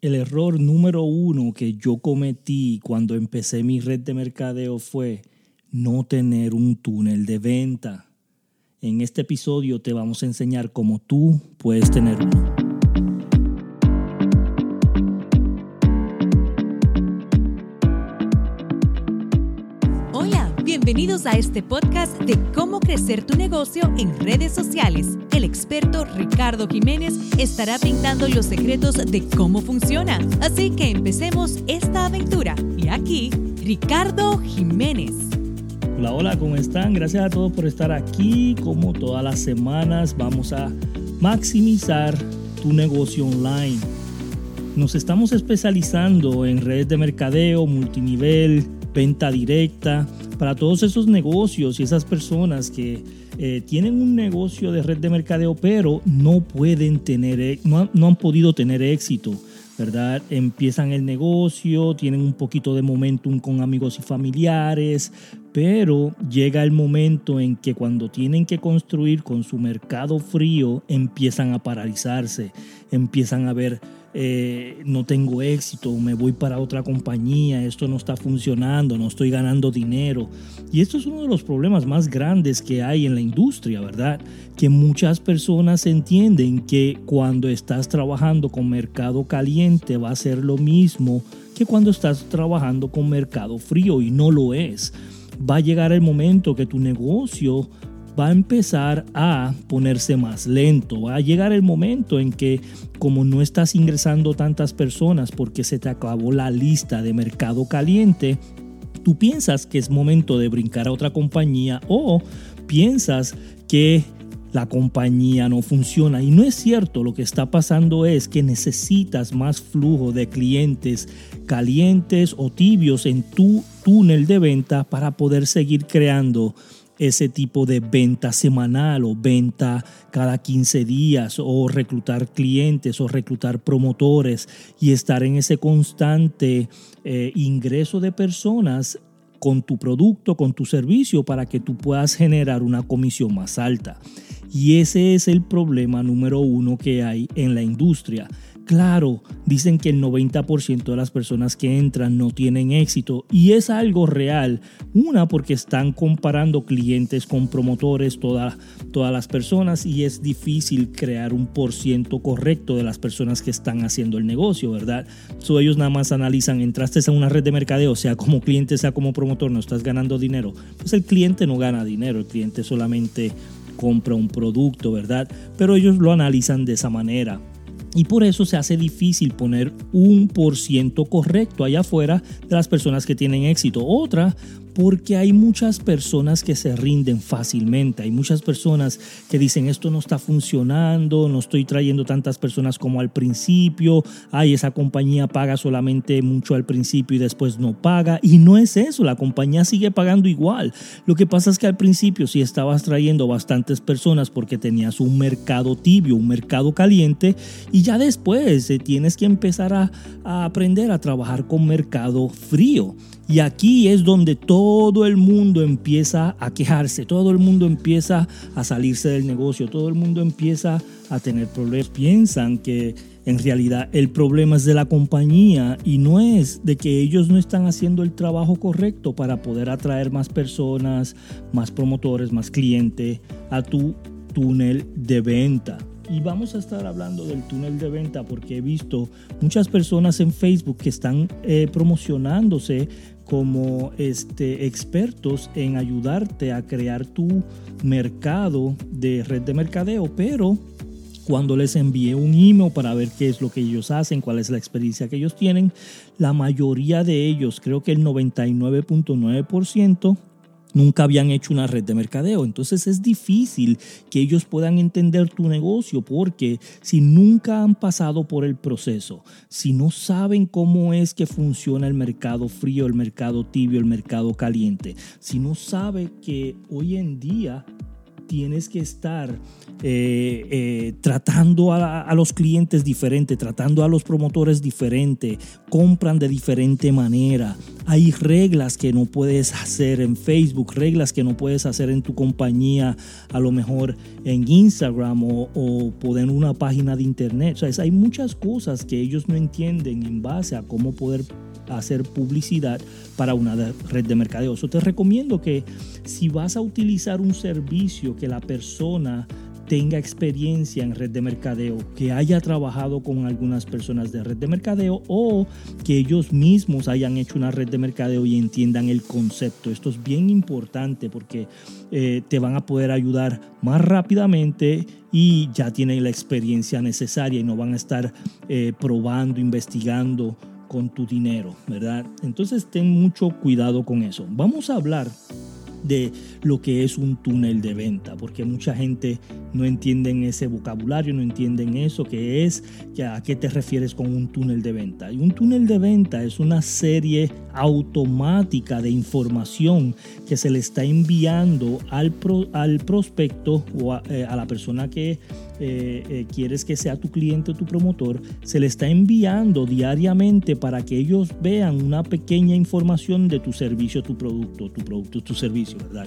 El error número uno que yo cometí cuando empecé mi red de mercadeo fue no tener un túnel de venta. En este episodio te vamos a enseñar cómo tú puedes tener uno. Bienvenidos a este podcast de cómo crecer tu negocio en redes sociales. El experto Ricardo Jiménez estará brindando los secretos de cómo funciona. Así que empecemos esta aventura. Y aquí, Ricardo Jiménez. Hola, hola, ¿cómo están? Gracias a todos por estar aquí. Como todas las semanas vamos a maximizar tu negocio online. Nos estamos especializando en redes de mercadeo, multinivel, venta directa, para todos esos negocios y esas personas que eh, tienen un negocio de red de mercadeo, pero no pueden tener, e, no, no han podido tener éxito ¿verdad? Empiezan el negocio, tienen un poquito de momentum con amigos y familiares, pero llega el momento en que cuando tienen que construir con su mercado frío, empiezan a paralizarse, empiezan a ver eh, no tengo éxito, me voy para otra compañía, esto no está funcionando, no estoy ganando dinero. Y esto es uno de los problemas más grandes que hay en la industria, ¿verdad? Que muchas personas entienden que cuando estás trabajando con mercado caliente va a ser lo mismo que cuando estás trabajando con mercado frío y no lo es. Va a llegar el momento que tu negocio va a empezar a ponerse más lento. Va a llegar el momento en que como no estás ingresando tantas personas porque se te acabó la lista de mercado caliente, tú piensas que es momento de brincar a otra compañía o piensas que la compañía no funciona. Y no es cierto, lo que está pasando es que necesitas más flujo de clientes calientes o tibios en tu túnel de venta para poder seguir creando ese tipo de venta semanal o venta cada 15 días o reclutar clientes o reclutar promotores y estar en ese constante eh, ingreso de personas con tu producto, con tu servicio para que tú puedas generar una comisión más alta. Y ese es el problema número uno que hay en la industria Claro, dicen que el 90% de las personas que entran no tienen éxito y es algo real. Una, porque están comparando clientes con promotores, todas las personas, y es difícil crear un por ciento correcto de las personas que están haciendo el negocio, ¿verdad? So, ellos nada más analizan, entraste a una red de mercadeo, sea como cliente, sea como promotor, no estás ganando dinero. Pues el cliente no gana dinero, el cliente solamente compra un producto, ¿verdad? Pero ellos lo analizan de esa manera. Y por eso se hace difícil poner un por ciento correcto allá afuera de las personas que tienen éxito. Otra, porque hay muchas personas que se rinden fácilmente, hay muchas personas que dicen esto no está funcionando, no estoy trayendo tantas personas como al principio, ay, esa compañía paga solamente mucho al principio y después no paga, y no es eso, la compañía sigue pagando igual. Lo que pasa es que al principio si estabas trayendo bastantes personas porque tenías un mercado tibio, un mercado caliente, y ya después eh, tienes que empezar a, a aprender a trabajar con mercado frío. Y aquí es donde todo el mundo empieza a quejarse, todo el mundo empieza a salirse del negocio, todo el mundo empieza a tener problemas. Piensan que en realidad el problema es de la compañía y no es de que ellos no están haciendo el trabajo correcto para poder atraer más personas, más promotores, más clientes a tu túnel de venta. Y vamos a estar hablando del túnel de venta porque he visto muchas personas en Facebook que están eh, promocionándose como este, expertos en ayudarte a crear tu mercado de red de mercadeo, pero cuando les envié un email para ver qué es lo que ellos hacen, cuál es la experiencia que ellos tienen, la mayoría de ellos, creo que el 99.9%, nunca habían hecho una red de mercadeo. Entonces es difícil que ellos puedan entender tu negocio porque si nunca han pasado por el proceso, si no saben cómo es que funciona el mercado frío, el mercado tibio, el mercado caliente, si no sabe que hoy en día tienes que estar eh, eh, tratando a, los clientes diferente, tratando a los promotores diferente, compran de diferente manera. Hay reglas que no puedes hacer en Facebook, reglas que no puedes hacer en tu compañía, a lo mejor en Instagram o, o una página de internet. O sea, hay muchas cosas que ellos no entienden en base a cómo poder hacer publicidad para una red de mercadeo. Eso te recomiendo que si vas a utilizar un servicio que la persona tenga experiencia en red de mercadeo, que haya trabajado con algunas personas de red de mercadeo o que ellos mismos hayan hecho una red de mercadeo y entiendan el concepto. Esto es bien importante porque eh, te van a poder ayudar más rápidamente y ya tienen la experiencia necesaria y no van a estar eh, probando, investigando con tu dinero, ¿verdad? Entonces ten mucho cuidado con eso. Vamos a hablar de lo que es un túnel de venta, porque mucha gente no entiende ese vocabulario, no entienden eso, que es, que a qué te refieres con un túnel de venta. Y un túnel de venta es una serie automática de información que se le está enviando al, al prospecto o a, eh, la persona que eh, eh, quieres que sea tu cliente o tu promotor, se le está enviando diariamente para que ellos vean una pequeña información de tu servicio, tu producto, tu producto, tu servicio, ¿verdad?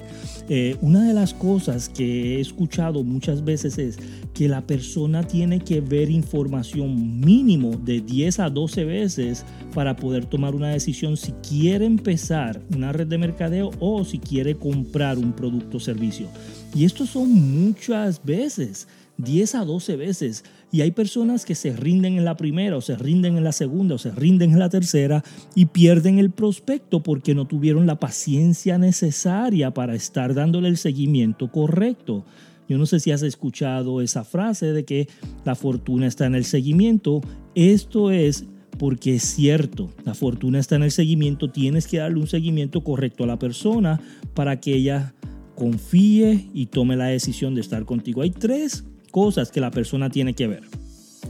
una de las cosas que he escuchado muchas veces es que la persona tiene que ver información mínimo de 10 a 12 veces para poder tomar una decisión si quiere empezar una red de mercadeo o si quiere comprar un producto o servicio. Y esto son muchas veces. 10 a 12 veces. Y hay personas que se rinden en la primera o se rinden en la segunda o se rinden en la tercera y pierden el prospecto porque no tuvieron la paciencia necesaria para estar dándole el seguimiento correcto. Yo no sé si has escuchado esa frase de que la fortuna está en el seguimiento. Esto es porque es cierto, la fortuna está en el seguimiento, tienes que darle un seguimiento correcto a la persona para que ella confíe y tome la decisión de estar contigo. Hay tres cosas que la persona tiene que ver.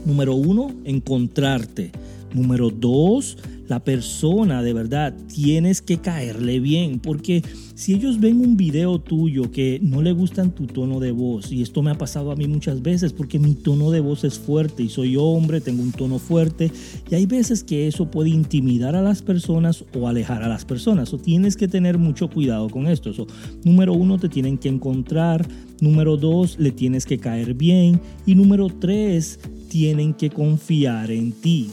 Número uno, encontrarte. Número dos, la persona de verdad tienes que caerle bien, porque si ellos ven un video tuyo que no le gustan tu tono de voz, y esto me ha pasado a mí muchas veces porque mi tono de voz es fuerte y soy hombre, tengo un tono fuerte, y hay veces que eso puede intimidar a las personas o alejar a las personas, o tienes que tener mucho cuidado con esto. eso número uno, te tienen que encontrar, número dos, le tienes que caer bien, y número tres, tienen que confiar en ti.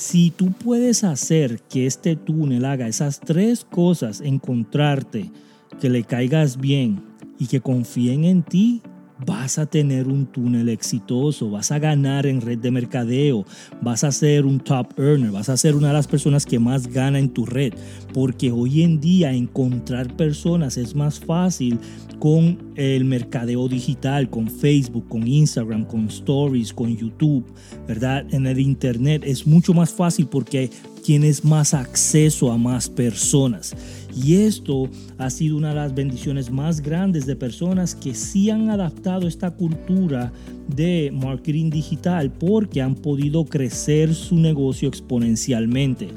Si tú puedes hacer que este túnel haga esas tres cosas, encontrarte, que le caigas bien y que confíen en ti, vas a tener un túnel exitoso, vas a ganar en red de mercadeo, vas a ser un top earner, vas a ser una de las personas que más gana en tu red, porque hoy en día encontrar personas es más fácil con el mercadeo digital, con Facebook, con Instagram, con Stories, con YouTube, ¿verdad? En el Internet es mucho más fácil porque tienes más acceso a más personas. Y esto ha sido una de las bendiciones más grandes de personas que sí han adaptado esta cultura de marketing digital porque han podido crecer su negocio exponencialmente.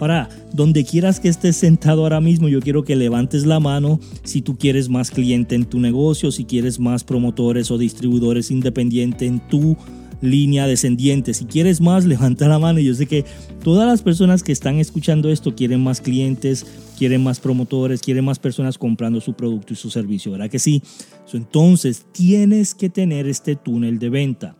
Ahora, donde quieras que estés sentado ahora mismo, yo quiero que levantes la mano si tú quieres más cliente en tu negocio, si quieres más promotores o distribuidores independientes en tu línea descendiente. Si quieres más, levanta la mano. Yo sé que todas las personas que están escuchando esto quieren más clientes, quieren más promotores, quieren más personas comprando su producto y su servicio, ¿verdad que sí? Entonces, tienes que tener este túnel de venta.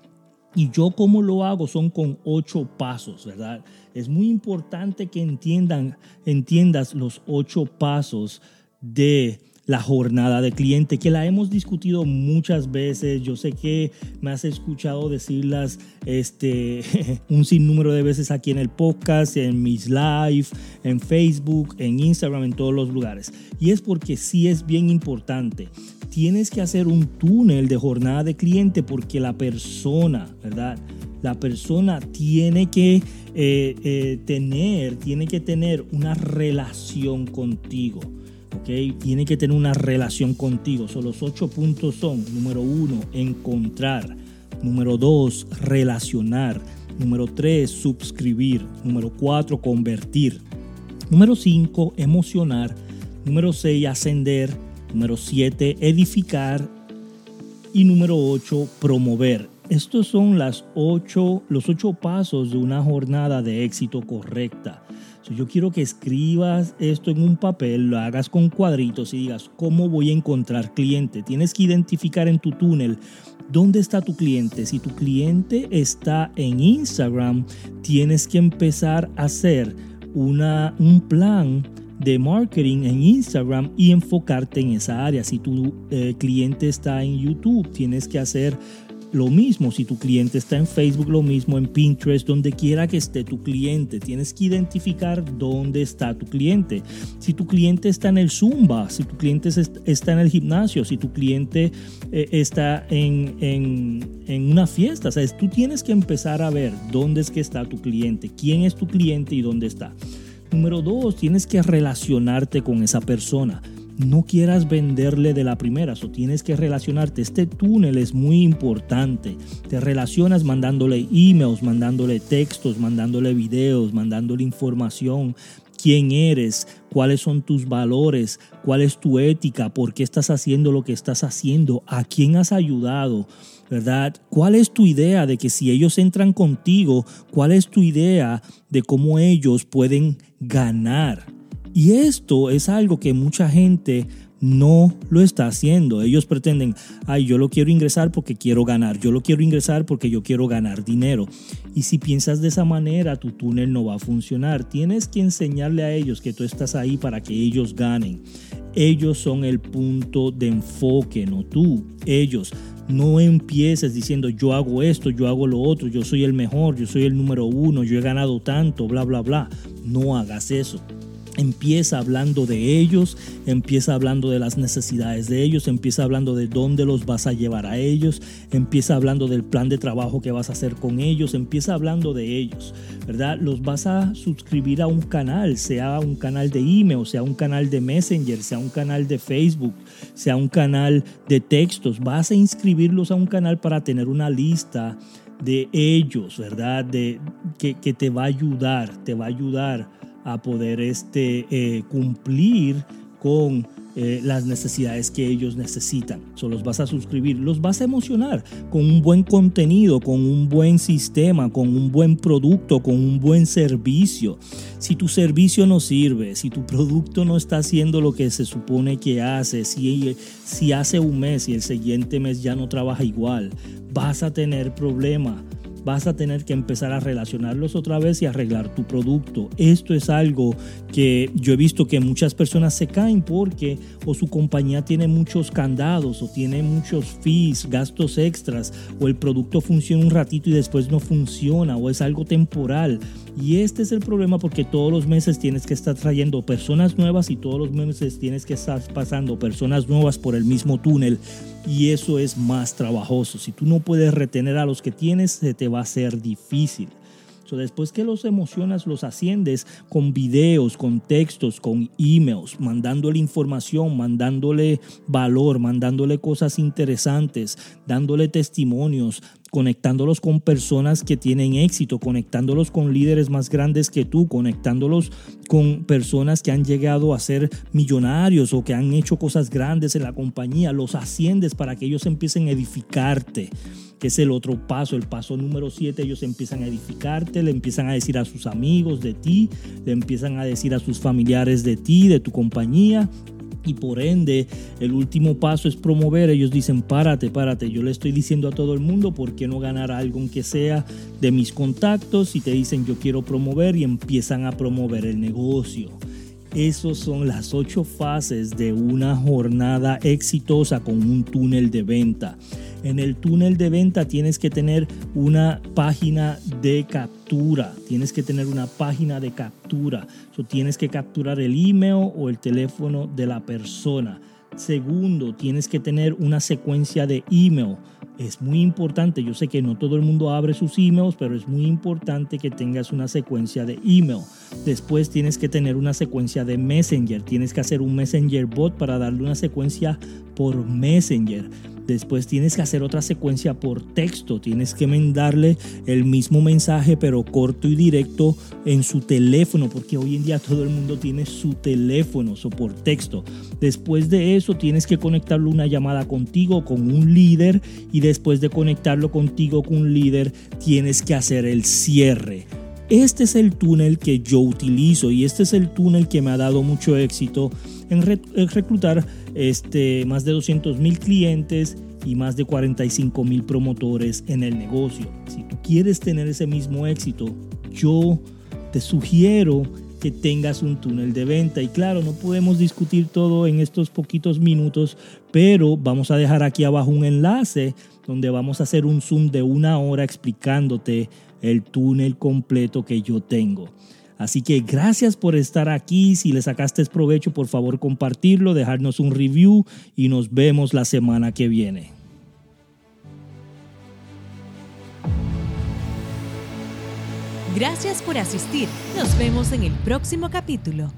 Y yo como lo hago son con ocho pasos, ¿verdad? Es muy importante que entiendan, entiendas los ocho pasos de la jornada de cliente, que la hemos discutido muchas veces. Yo sé que me has escuchado decirlas este, un sinnúmero de veces aquí en el podcast, en mis live, en Facebook, en Instagram, en todos los lugares. Y es porque sí es bien importante. Tienes que hacer un túnel de jornada de cliente porque la persona, ¿verdad? La persona tiene que eh, eh, tener, tiene que tener una relación contigo. Tiene que tener una relación contigo. So, los ocho puntos son, número uno, encontrar. Número dos, relacionar. Número tres, suscribir. Número cuatro, convertir. Número cinco, emocionar. Número seis, ascender. Número siete, edificar. Y número 8, promover. Estos son las ocho, los ocho pasos de una jornada de éxito correcta. Yo quiero que escribas esto en un papel, lo hagas con cuadritos y digas, ¿cómo voy a encontrar cliente? Tienes que identificar en tu túnel dónde está tu cliente. Si tu cliente está en Instagram, tienes que empezar a hacer una, un plan de marketing en Instagram y enfocarte en esa área. Si tu eh, cliente está en YouTube, tienes que hacer lo mismo, si tu cliente está en Facebook, lo mismo en Pinterest, donde quiera que esté tu cliente, tienes que identificar dónde está tu cliente. Si tu cliente está en el Zumba, si tu cliente está en el gimnasio, si tu cliente eh, está en, en, una fiesta, o tú tienes que empezar a ver dónde es que está tu cliente, quién es tu cliente y dónde está. Número dos, tienes que relacionarte con esa persona no quieras venderle de la primera, o tienes que relacionarte. Este túnel es muy importante. Te relacionas mandándole emails, mandándole textos, mandándole videos, mandándole información, quién eres, cuáles son tus valores, cuál es tu ética, por qué estás haciendo lo que estás haciendo, a quién has ayudado, ¿verdad? ¿Cuál es tu idea de que si ellos entran contigo, cuál es tu idea de cómo ellos pueden ganar? Y esto es algo que mucha gente no lo está haciendo. Ellos pretenden, ay, yo lo quiero ingresar porque quiero ganar, yo lo quiero ingresar porque yo quiero ganar dinero. Y si piensas de esa manera, tu túnel no va a funcionar. Tienes que enseñarle a ellos que tú estás ahí para que ellos ganen. Ellos son el punto de enfoque, no tú. Ellos. No empieces diciendo yo hago esto, yo hago lo otro, yo soy el mejor, yo soy el número uno, yo he ganado tanto, bla, bla, bla. No hagas eso. Empieza hablando de ellos, empieza hablando de las necesidades de ellos, empieza hablando de dónde los vas a llevar a ellos, empieza hablando del plan de trabajo que vas a hacer con ellos, empieza hablando de ellos, ¿verdad? Los vas a suscribir a un canal, sea un canal de email, sea un canal de Messenger, sea un canal de Facebook, sea un canal de textos, vas a inscribirlos a un canal para tener una lista de ellos, ¿verdad? De, que, que te va a ayudar, te va a ayudar a poder este, eh, cumplir con eh, las necesidades que ellos necesitan. So, los vas a suscribir, los vas a emocionar con un buen contenido, con un buen sistema, con un buen producto, con un buen servicio. Si tu servicio no sirve, si tu producto no está haciendo lo que se supone que hace, si, si hace un mes y el siguiente mes ya no trabaja igual, vas a tener problemas vas a tener que empezar a relacionarlos otra vez y arreglar tu producto. Esto es algo que yo he visto que muchas personas se caen porque o su compañía tiene muchos candados o tiene muchos fees, gastos extras o el producto funciona un ratito y después no funciona o es algo temporal. Y este es el problema porque todos los meses tienes que estar trayendo personas nuevas y todos los meses tienes que estar pasando personas nuevas por el mismo túnel y eso es más trabajoso. Si tú no puedes retener a los que tienes, se te va a ser difícil. después que los emocionas, los asciendes con videos, con textos, con emails, mandándole información, mandándole valor, mandándole cosas interesantes, dándole testimonios, conectándolos con personas que tienen éxito, conectándolos con líderes más grandes que tú, conectándolos con personas que han llegado a ser millonarios o que han hecho cosas grandes en la compañía, los asciendes para que ellos empiecen a edificarte que es el otro paso, el paso número 7, ellos empiezan a edificarte, le empiezan a decir a sus amigos de ti, le empiezan a decir a sus familiares de ti, de tu compañía, y por ende el último paso es promover. Ellos dicen, párate, párate, yo le estoy diciendo a todo el mundo por qué no ganar algo aunque sea de mis contactos y te dicen yo quiero promover y empiezan a promover el negocio. Esas son las ocho fases de una jornada exitosa con un túnel de venta. En el túnel de venta tienes que tener una página de captura. Tienes que tener una página de captura. tienes que capturar el email o el teléfono de la persona. Segundo, tienes que tener una secuencia de email. Es muy importante, yo sé que no todo el mundo abre sus emails, pero es muy importante que tengas una secuencia de email. Después tienes que tener una secuencia de Messenger. Tienes que hacer un Messenger bot para darle una secuencia por Messenger. Después tienes que hacer otra secuencia por texto. Tienes que mandarle el mismo mensaje pero corto y directo en su teléfono porque hoy en día todo el mundo tiene su teléfono o por texto. Después de eso tienes que conectarlo una llamada contigo con un líder y después de conectarlo contigo con un líder tienes que hacer el cierre. Este es el túnel que yo utilizo y este es el túnel que me ha dado mucho éxito en, reclutar este, más de 200 mil clientes y más de 45 mil promotores en el negocio. Si tú quieres tener ese mismo éxito, yo te sugiero que tengas un túnel de venta. Y claro, no podemos discutir todo en estos poquitos minutos, pero vamos a dejar aquí abajo un enlace donde vamos a hacer un zoom de una hora explicándote el túnel completo que yo tengo. Así que gracias por estar aquí. Si le sacaste provecho, por favor compartirlo, dejarnos un review y nos vemos la semana que viene. Gracias por asistir. Nos vemos en el próximo capítulo.